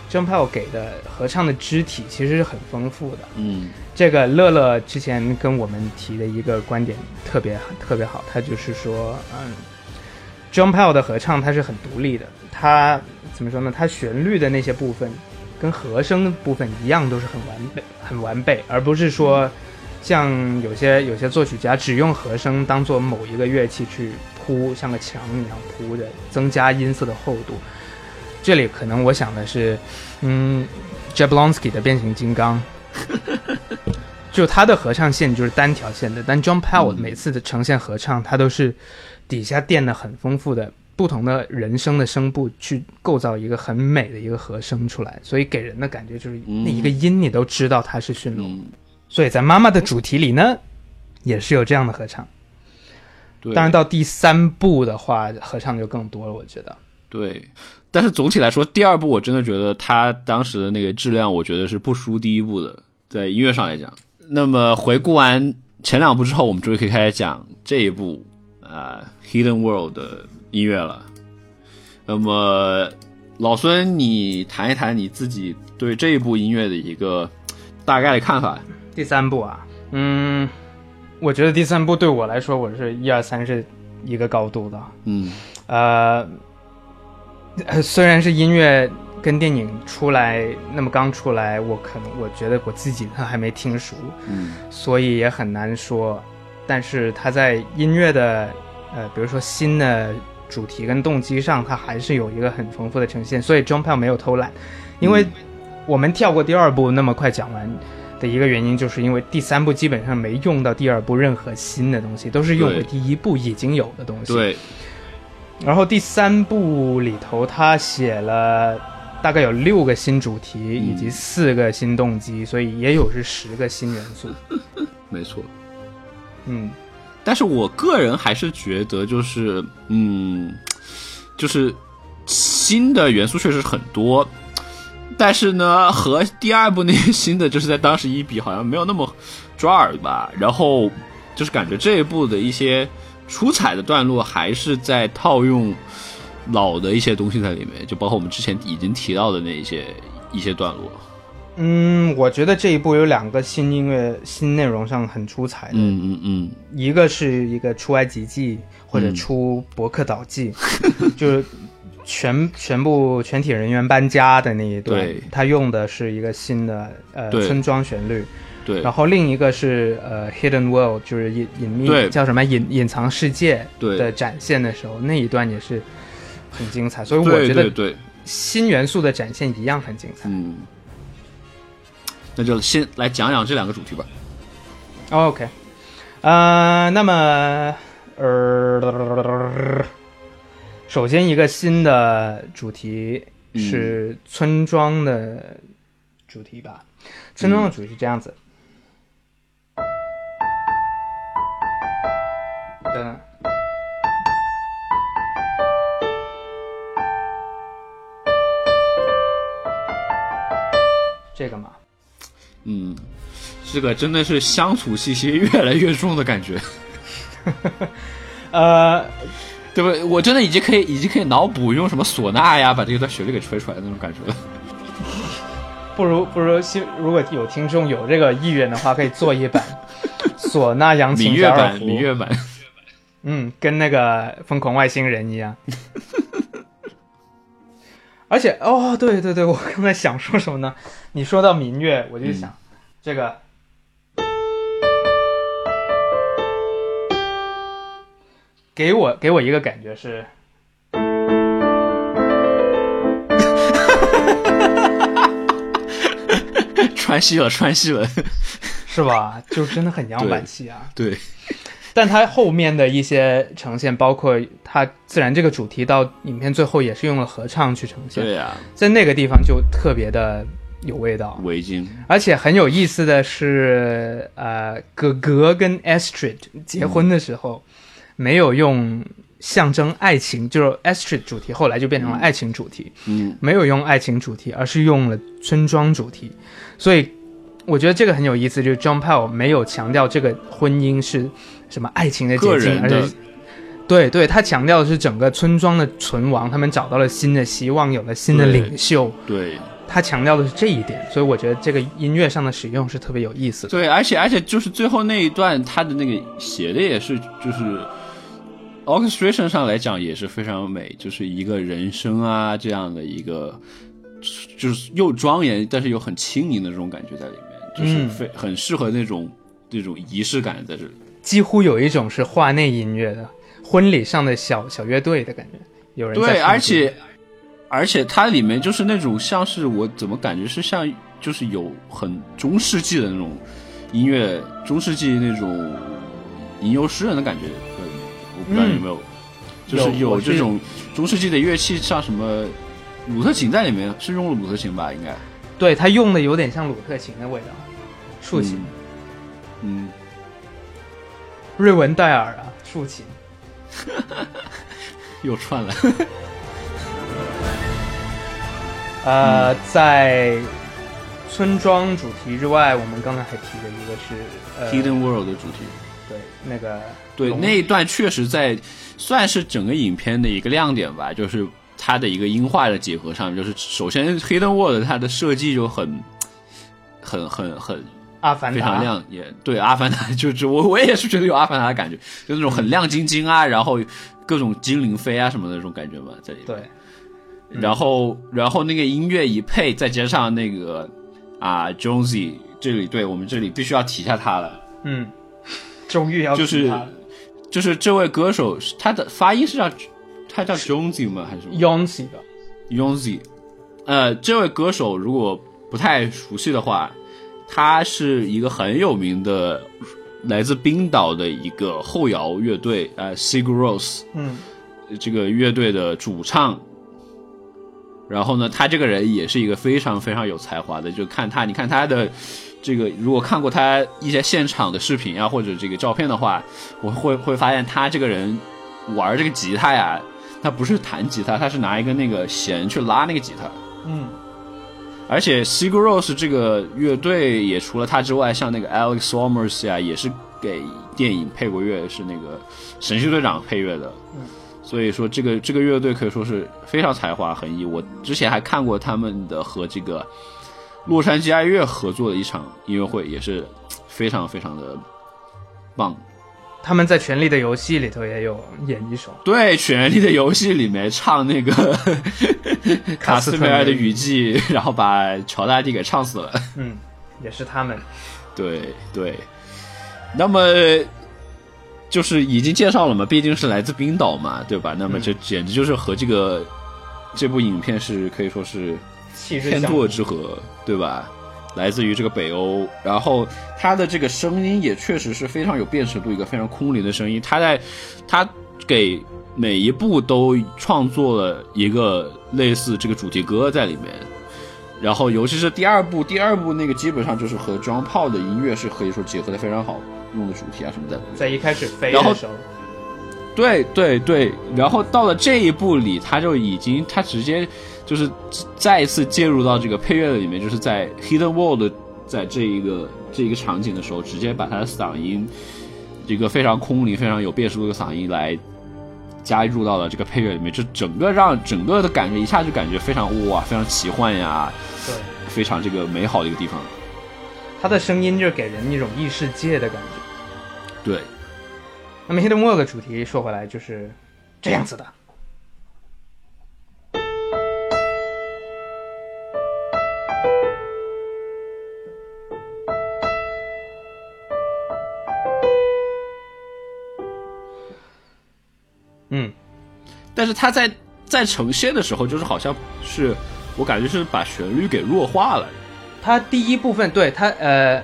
，John Powell 给的合唱的肢体其实是很丰富的。嗯这个乐乐之前跟我们提的一个观点特别特别好，他就是说，嗯，John Powell 的合唱它是很独立的，它怎么说呢？它旋律的那些部分跟和声部分一样，都是很完备、很完备，而不是说像有些有些作曲家只用和声当做某一个乐器去铺，像个墙一样铺着，增加音色的厚度。这里可能我想的是，嗯，Jablonski 的变形金刚。[LAUGHS] 就他的合唱线就是单条线的，但 John Powell 每次的呈现合唱，他都是底下垫的很丰富的不同的人声的声部，去构造一个很美的一个和声出来，所以给人的感觉就是嗯那一个音你都知道它是驯龙。嗯，所以在妈妈的主题里呢，也是有这样的合唱。对，当然到第三部的话，合唱就更多了，我觉得。对。但是总体来说，第二部我真的觉得他当时的那个质量，我觉得是不输第一部的，在音乐上来讲。那么回顾完前两部之后，我们终于可以开始讲这一部啊、Hidden World》的音乐了。那么老孙，你谈一谈你自己对这一部音乐的一个大概的看法。第三部啊，嗯，我觉得第三部对我来说，我是一二三是一个高度的。嗯呃，呃虽然是音乐跟电影出来那么刚出来，我可能我觉得我自己还没听熟，嗯所以也很难说。但是它在音乐的呃，比如说新的主题跟动机上，它还是有一个很丰富的呈现。所以 John Pell 没有偷懒，因为嗯我们跳过第二部那么快讲完。的一个原因，就是因为第三部基本上没用到第二部任何新的东西，都是用对了第一部已经有的东西。对，然后第三部里头，他写了大概有六个新主题以及四个新动机，所以也有是十个新元素。[LAUGHS] 没错。嗯，但是我个人还是觉得，就是嗯，就是新的元素确实很多，但是呢，和第二部那些新的，就是在当时一比，好像没有那么抓耳吧。然后就是感觉这一部的一些出彩的段落，还是在套用老的一些东西在里面，就包括我们之前已经提到的那一些一些段落。嗯，我觉得这一部有两个新音乐新内容上很出彩的，嗯嗯嗯，一个是一个出埃及记或者嗯出伯克岛记，[LAUGHS] 就是全全部全体人员搬家的那一段对，他用的是一个新的呃村庄旋律，对然后另一个是呃 Hidden World，就是隐隐秘对叫什么隐隐藏世界的展现的时候，那一段也是很精彩，所以我觉得对对，新元素的展现一样很精彩。嗯，那就先来讲讲这两个主题吧。OK，呃，那么呃，首先一个新的主题是村庄的主题吧。村庄的主题是这样子。噔。这个嘛，嗯，这个真的是乡土气息越来越重的感觉，[LAUGHS] 呃，对不对？我真的已经可以，已经可以脑补用什么唢呐呀，把这段旋律给吹出来的那种感觉了。不如不如，希如果有听众有这个意愿的话，可以做一版 [LAUGHS] 唢呐扬民琴小二乐版，胡民乐版，嗯，跟那个疯狂外星人一样。[LAUGHS] 而且哦，对对对，我刚才想说什么呢？你说到民乐，我就想、这个。给我给我一个感觉是，川西了，川西了。是吧？就真的很样板戏啊。对，但它后面的一些呈现，包括它自然这个主题到影片最后也是用了合唱去呈现，对呀、在那个地方就特别的有味道。围巾，而且很有意思的是，呃，哥哥跟 Astrid 结婚的时候，没有用象征爱情，就是 Astrid 主题，后来就变成了爱情主题，嗯，没有用爱情主题，而是用了村庄主题。所以我觉得这个很有意思，就是 John Powell 没有强调这个婚姻是什么爱情的个结晶，而人的是对对，他强调的是整个村庄的存亡，他们找到了新的希望，有了新的领袖。对他强调的是这一点，所以我觉得这个音乐上的使用是特别有意思的。对，而且而且就是最后那一段，他的那个写的也是就是 orchestration 上来讲也是非常美，就是一个人声啊这样的一个，就是又庄严但是又很轻盈的这种感觉在里面，就是嗯非、很适合那种这种仪式感在这里。几乎有一种是画内音乐的婚礼上的小小乐队的感觉，有人在对，而且而且它里面就是那种像是我怎么感觉是像就是有很中世纪的那种音乐，中世纪那种吟游诗人的感觉在里面。我不知道你有没有，就是有我是有这种中世纪的乐器，像什么鲁特琴在里面是用了鲁特琴吧？应该，对它用的有点像鲁特琴的味道，竖琴，嗯，瑞文戴尔啊，竖琴。[LAUGHS] 又串了。[LAUGHS] 呃，在村庄主题之外，我们刚才还提了一个是呃 Hidden World 的主题，对那个对那一段确实在算是整个影片的一个亮点吧，就是它的一个音画的结合上，就是首先 Hidden World 它的设计就很很很很阿凡达非常亮眼，对阿凡达就是我我也是觉得有阿凡达的感觉，就那种很亮晶晶啊，然后各种精灵飞啊什么的那种感觉嘛，在里面。对然后然后那个音乐一配，再加上那个啊 Jonesy，这里对我们这里必须要提一下他了。嗯，终于要就是就是这位歌手，他的发音是叫他叫 Jonesy 吗？还是什么 Yonsy 的 Jonesy？呃，这位歌手如果不太熟悉的话，他是一个很有名的来自冰岛的一个后摇乐队，呃，Sigur Rós 嗯这个乐队的主唱。然后呢，他这个人也是一个非常非常有才华的，就看他，你看他的这个，如果看过他一些现场的视频啊，或者这个照片的话，我会 [LAUGHS] 会发现他这个人玩这个吉他呀，他不是弹吉他，他是拿一个那个弦去拉那个吉他。嗯 [LAUGHS] 而且 Sigur Rós 这个乐队也除了他之外，像那个 Alex Somers 啊，也是给电影配过乐，是那个神奇队长配乐的。所以说这个这个乐队可以说是非常才华横溢。我之前还看过他们的和这个洛杉矶爱乐合作的一场音乐会，也是非常非常的棒。他们在《权力的游戏》里头也有演一首，对，《权力的游戏》里面唱那个 [LAUGHS] 卡斯梅尔的雨季，然后把乔大帝给唱死了。嗯，也是他们。对对，那么就是已经介绍了嘛，毕竟是来自冰岛嘛，对吧？那么这简直就是和这个这部影片是可以说是天作之合，对吧？来自于这个北欧，然后他的这个声音也确实是非常有辨识度，一个非常空灵的声音。他在他给每一部都创作了一个类似这个主题歌在里面。然后尤其是第二部，第二部那个基本上就是和 John Paul 的音乐是可以说结合的非常好，用的主题啊什么的。在一开始飞的时候，对对对，然后到了这一部里，他就已经他直接。就是再一次介入到这个配乐的里面，就是在 Hidden World 在这一个这一个场景的时候，直接把他的嗓音，一个非常空灵、非常有辨识度的嗓音来加入到了这个配乐里面，就整个让整个的感觉一下就感觉非常哇，非常奇幻呀，对，非常这个美好的一个地方。他的声音就给人一种异世界的感觉。对。那么 Hidden World 的主题说回来就是这样子的。嗯，但是他在在呈现的时候，就是好像是我感觉是把旋律给弱化了。他第一部分对他呃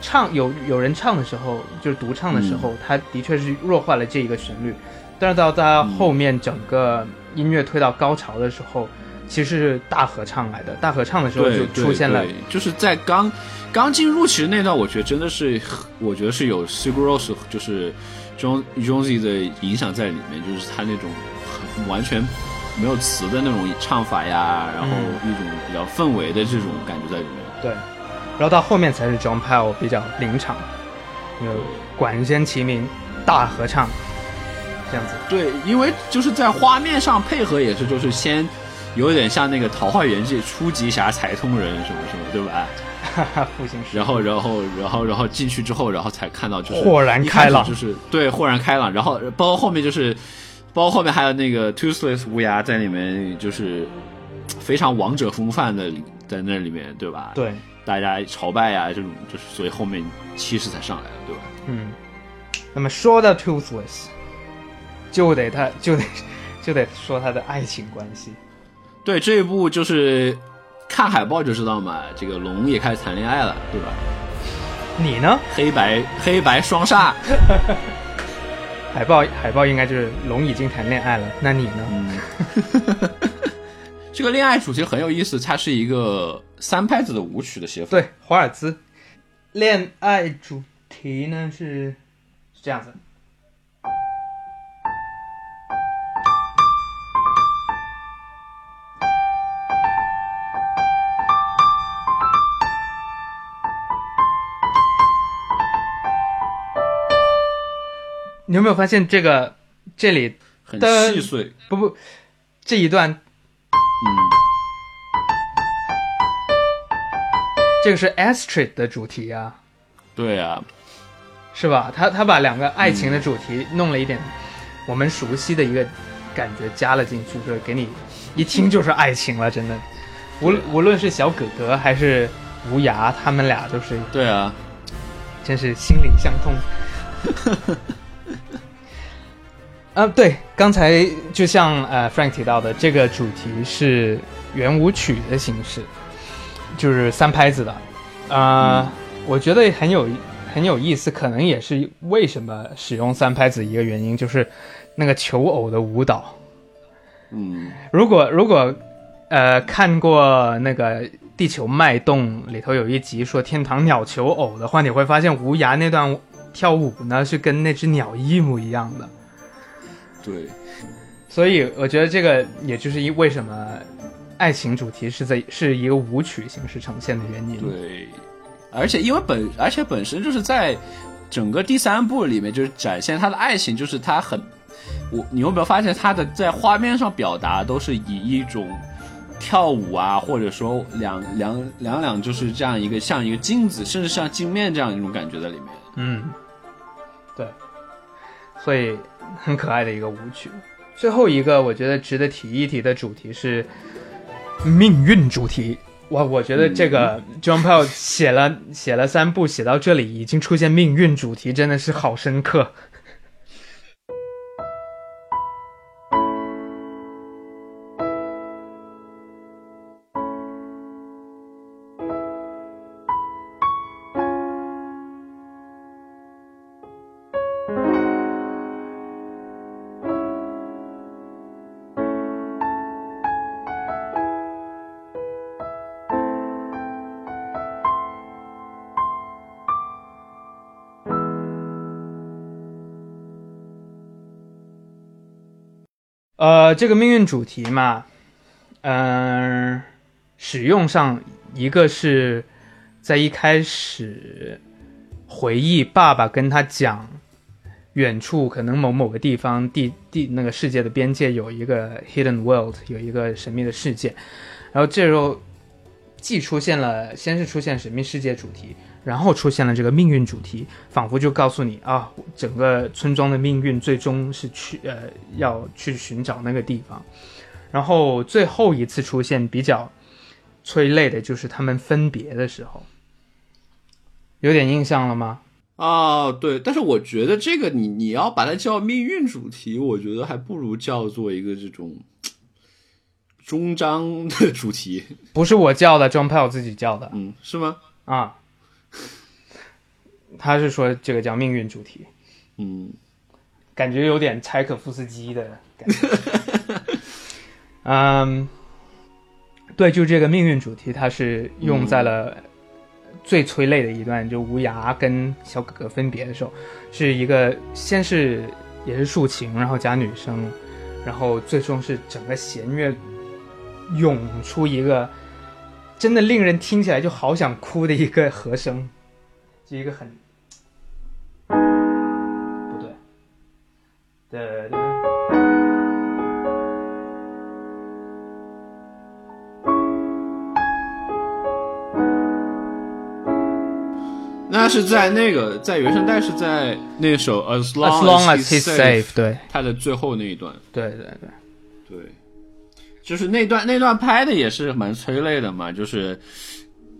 唱有有人唱的时候，就是独唱的时候，他的确是弱化了这一个旋律。但是到他后面整个音乐推到高潮的时候，其实是大合唱来的。大合唱的时候就出现了，就是在刚刚进入其实那段，我觉得真的是我觉得是有 s i g r o s 就是。Jon Jonesy 的影响在里面，就是他那种很完全没有词的那种唱法呀，然后一种比较氛围的这种感觉在里面。对，然后到后面才是 John Pell 比较临场，有管弦齐鸣，大合唱这样子。对，因为就是在画面上配合也是，就是先有点像那个《桃花源记》初级侠财通人什么什么，对吧？[LAUGHS] 复兴然后，然后，然后，然后进去之后，然后才看到就是豁然开朗，就是对豁然开朗。然后包括后面就是，包括后面还有那个 Toothless 无牙在里面，就是非常王者风范的在那里面，对吧？对，大家朝拜呀，这种就是所以后面气势才上来了，对吧？嗯。那么说到 Toothless，就得他就得就得说他的爱情关系。对，这一部就是。看海报就知道嘛，这个龙也开始谈恋爱了，对吧？你呢？黑白黑白双煞，[LAUGHS] 海报海报应该就是龙已经谈恋爱了，那你呢？嗯，[LAUGHS] 这个恋爱主题很有意思，它是一个三拍子的舞曲的写法。对，华尔兹恋爱主题呢是是这样子。你有没有发现这个这里很细碎？不不，这一段，嗯，这个是 Astrid 的主题啊。对啊，是吧？他他把两个爱情的主题弄了一点我们熟悉的一个感觉加了进去，就是给你一听就是爱情了，真的。无无论是小哥哥还是无涯，他们俩都是对啊，真是心灵相通。[LAUGHS] 啊，对，刚才就像呃 Frank 提到的，这个主题是圆舞曲的形式，就是三拍子的，啊，我觉得很有很有意思，可能也是为什么使用三拍子一个原因，就是那个求偶的舞蹈。嗯，如果如果呃看过那个《地球脉动》里头有一集说天堂鸟求偶的话，你会发现无涯那段跳舞呢是跟那只鸟一模一样的。对，所以我觉得这个也就是因为什么爱情主题是在是一个舞曲形式呈现的原因。对，而且因为本而且本身就是在整个第三部里面，就是展现他的爱情，就是他很我你有没有发现他的在画面上表达都是以一种跳舞啊，或者说两两两两就是这样一个像一个镜子，甚至像镜面这样一种感觉在里面。嗯，对，所以很可爱的一个舞曲。最后一个我觉得值得提一提的主题是命运主题。哇，我觉得这个 John Pell 写了写了三部，写到这里已经出现命运主题，真的是好深刻。呃，这个命运主题嘛，嗯、使用上一个是在一开始回忆爸爸跟他讲，远处可能某某个地方地地那个世界的边界有一个 hidden world，有一个神秘的世界，然后这时候既出现了，先是出现神秘世界主题，然后出现了这个命运主题，仿佛就告诉你啊，整个村庄的命运最终是去呃要去寻找那个地方。然后最后一次出现比较催泪的就是他们分别的时候，有点印象了吗？啊，对，但是我觉得这个你你要把它叫命运主题，我觉得还不如叫做一个这种终章的主题，不是我叫的，John Pell 自己叫的嗯，是吗？啊。他是说这个叫命运主题，嗯，感觉有点柴可夫斯基的感觉。[LAUGHS] 嗯，对，就这个命运主题，它是用在了最催泪的一段，就无涯跟小哥哥分别的时候，是一个先是也是竖琴，然后加女声，然后最终是整个弦乐涌出一个真的令人听起来就好想哭的一个和声，就一个很的。那是在那个在原声带是在那首 As As long as he's safe，对。他的最后那一段，对对对，对，就是那段那段拍的也是蛮催泪的嘛，就是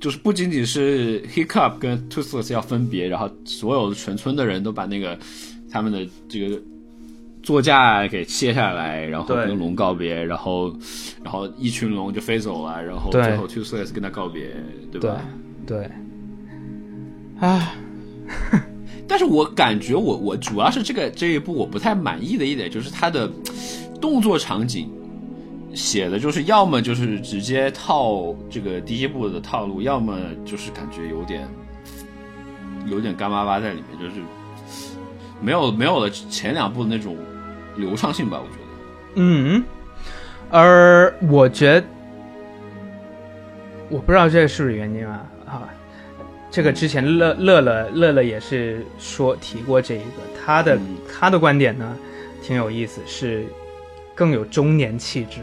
就是不仅仅是 Hiccup 跟 Toothless 要分别，然后所有的全村的人都把那个他们的这个座驾给卸下来，然后跟龙告别，然后然后一群龙就飞走了，然后最后 Toothless 跟他告别，对对吧？对，啊，[LAUGHS] 但是我感觉我我主要是这个这一部我不太满意的一点就是它的动作场景写的就是要么就是直接套这个第一部的套路，要么就是感觉有点有点干巴巴在里面，就是没有没有了前两部的那种流畅性吧，我觉得。嗯，而我觉我不知道这是不是原因啊啊，这个之前乐乐乐乐乐也是说提过这一个，他的、嗯他的观点呢挺有意思，是更有中年气质。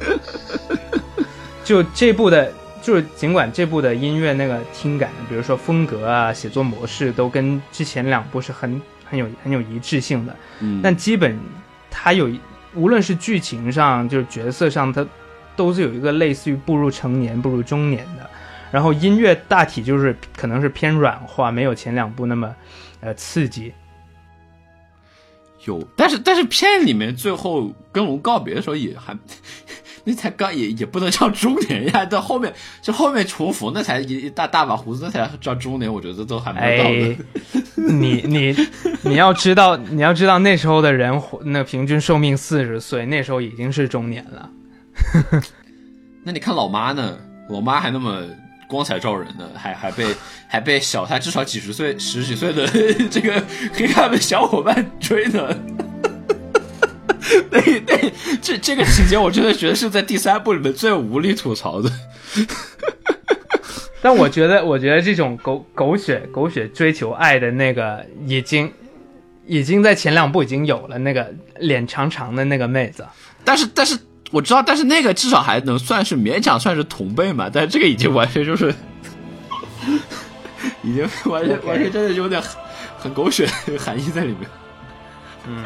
[LAUGHS] 就这部的，就是尽管这部的音乐那个听感，比如说风格啊、写作模式都跟之前两部是很很有很有一致性的，嗯，但基本它有，无论是剧情上，就是角色上，它都是有一个类似于步入成年、步入中年的。然后音乐大体就是可能是偏软化，没有前两部那么呃刺激。有，但是但是片里面最后跟龙告别的时候也还，[LAUGHS] 那才刚也也不能叫中年呀，到后面就后面重逢那才一一大大把胡子那才叫中年，我觉得都还没有到哎。，你你你要知道，[LAUGHS] 你要知道那时候的人活那平均寿命四十岁，那时候已经是中年了。[LAUGHS] 那你看老妈呢？老妈还那么光彩照人的，还还被还被小他至少几十岁、十几岁的 [LAUGHS] 这个黑咖的小伙伴追呢。[LAUGHS] 那那这这个情节，我真的觉得是在第三部里面最无力吐槽的。但我觉得，我觉得这种狗狗血狗血追求爱的那个，已经已经在前两部已经有了那个脸长长的那个妹子，但是但是我知道，但是那个至少还能算是勉强算是同辈嘛，但是这个已经完全就是，[LAUGHS] 已经完全完全真的有点很很狗血的含义在里面。嗯，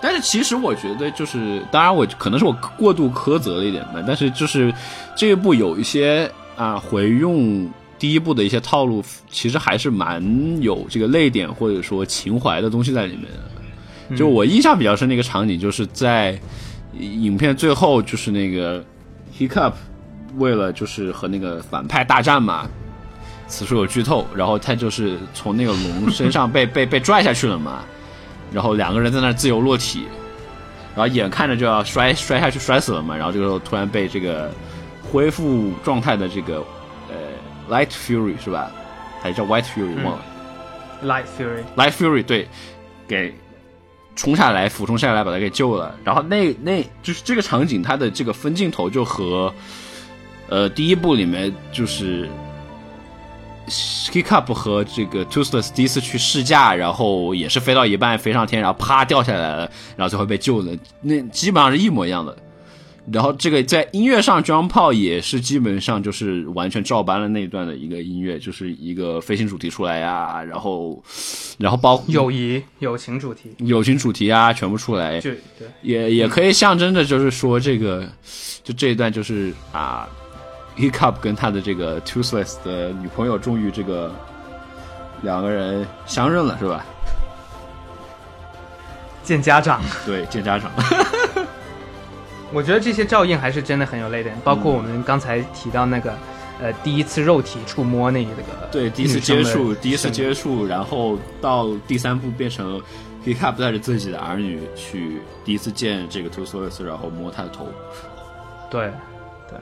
但是其实我觉得就是，当然我可能是我过度苛责了一点吧，但是就是这一部有一些啊回用第一部的一些套路，其实还是蛮有这个泪点或者说情怀的东西在里面的。就我印象比较深的一个场景，就是在影片最后，就是那个 Hiccup 为了就是和那个反派大战嘛，此处有剧透，然后他就是从那个龙身上被 [LAUGHS] 被被拽下去了嘛，然后两个人在那自由落体，然后眼看着就要摔摔下去摔死了嘛，然后这个时候突然被这个恢复状态的这个呃 Light Fury 是吧？还是叫 White Fury 忘了、Light Fury，Light Fury 对，给冲下来俯冲下来把他给救了，然后那那就是这个场景，它的这个分镜头就和呃第一部里面就是 Hiccup 和这个 Toothless 第一次去试驾，然后也是飞到一半飞上天，然后啪掉下来了，然后最后被救了，那基本上是一模一样的。然后这个在音乐上，John Paul 也是基本上就是完全照搬了那一段的一个音乐，就是一个飞行主题出来呀，然后然后包括友谊、友情主题，友情主题啊，全部出来，就对，也也可以象征着就是说这个，就这一段就是啊，Hiccup 跟他的这个 Toothless 的女朋友终于这个两个人相认了，是吧？见家长。对，见家长。[LAUGHS] 我觉得这些照应还是真的很有泪点，包嗯括我们刚才提到那个，呃，第一次肉体触摸那个，对，第一次接触，第一次接触，然后到第三部变成 Hiccup 带着自己的儿女去第一次见这个 Toothless，然后摸他的头。对，对，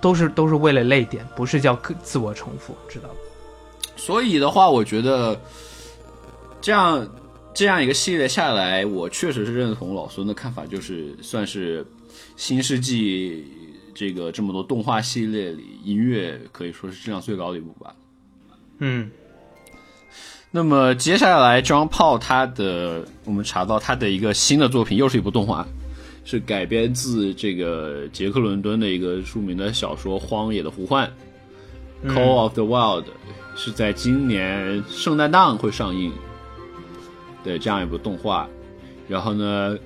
都是都是为了泪点，不是叫自自我重复，知道吧？所以的话，我觉得这样这样一个系列下来，我确实是认同老孙的看法，就是算是新世纪这个这么多动画系列里，音乐可以说是质量最高的一部吧。嗯，那么接下来，John Paul 他的我们查到他的一个新的作品，又是一部动画，是改编自这个杰克伦敦的一个著名的小说《荒野的呼唤》（Call of the Wild），是在今年圣诞档会上映的这样一部动画。然后呢，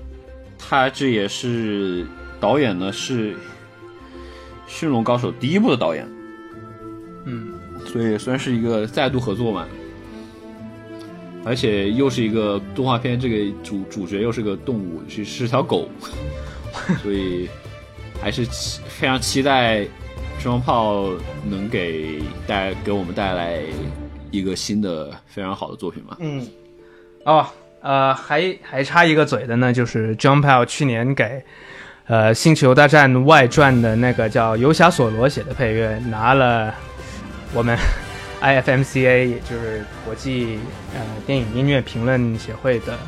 他这也是导演呢是《驯龙高手》第一部的导演，嗯，所以算是一个再度合作嘛。而且又是一个动画片，这个主主角又是个动物，是是条狗，[LAUGHS] 所以还是期非常期待双炮能给带给我们带来一个新的非常好的作品嘛。嗯，哦，呃，还还差一个嘴的呢，就是 John Pell 去年给呃《星球大战外传》的那个叫游侠索罗写的配乐，拿了我们 [LAUGHS] IFMCA，也就是国际呃电影音乐评论协会的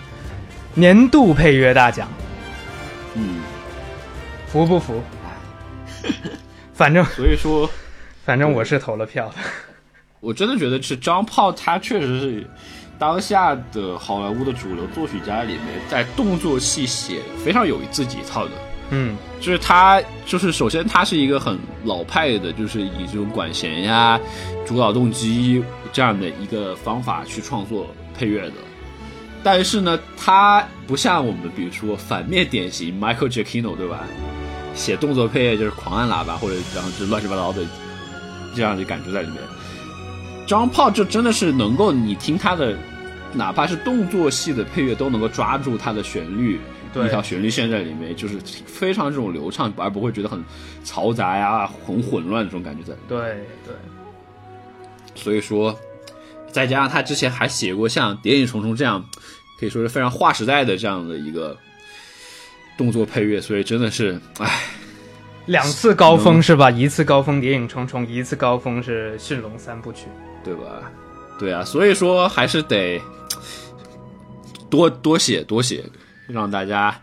年度配乐大奖，嗯，服不服？反正所以说反正我是投了票的。我真的觉得是张炮，他确实是当下的好莱坞的主流作曲家里面，在动作戏写非常有自己一套的。嗯就是他，就是首先他是一个很老派的，就是以这种管弦呀、主导动机这样的一个方法去创作配乐的。但是呢，他不像我们比如说反面典型 Michael Giacchino 对吧？写动作配乐就是狂按喇叭或者然后就乱七八糟的这样的感觉在里面。张炮就真的是能够你听他的，哪怕是动作戏的配乐都能够抓住它的旋律，对一条旋律线在里面，就是非常这种流畅，而不会觉得很嘈杂呀、很混乱这种感觉在里面。对对，所以说，再加上他之前还写过像《谍影重重》这样，可以说是非常划时代的这样的一个动作配乐，所以真的是，唉，两次高峰是吧？一次高峰《谍影重重》，一次高峰是《驯龙三部曲》。对吧？对啊，所以说还是得多多写多写，让大家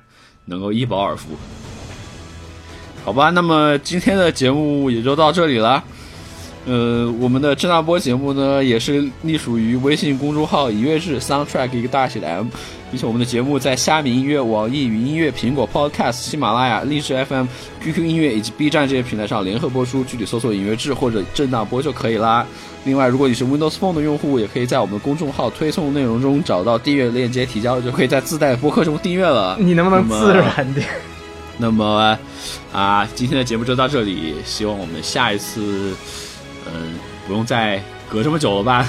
能够一饱耳福。好吧，那么今天的节目也就到这里了。呃，我们的郑大波节目呢，也是隶属于微信公众号“一月制 Soundtrack” 一个大写的 M，并且我们的节目在虾米音乐、网易云音乐、苹果 Podcast、喜马拉雅、荔枝 FM、QQ 音乐以及 B 站这些平台上联合播出，具体搜索“音乐志”或者“郑大波”就可以啦。另外，如果你是 Windows Phone 的用户，也可以在我们的公众号推送内容中找到订阅链接，提交就可以在自带播客中订阅了。你能不能自然点？那么啊，今天的节目就到这里，希望我们下一次。嗯，不用再隔这么久了吧，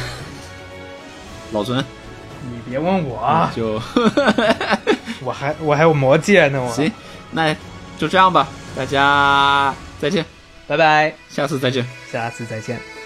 老孙。你别问我，就 [LAUGHS] 我还我还有魔戒呢，我。行，那就这样吧，大家再见，拜拜，下次再见，下次再见。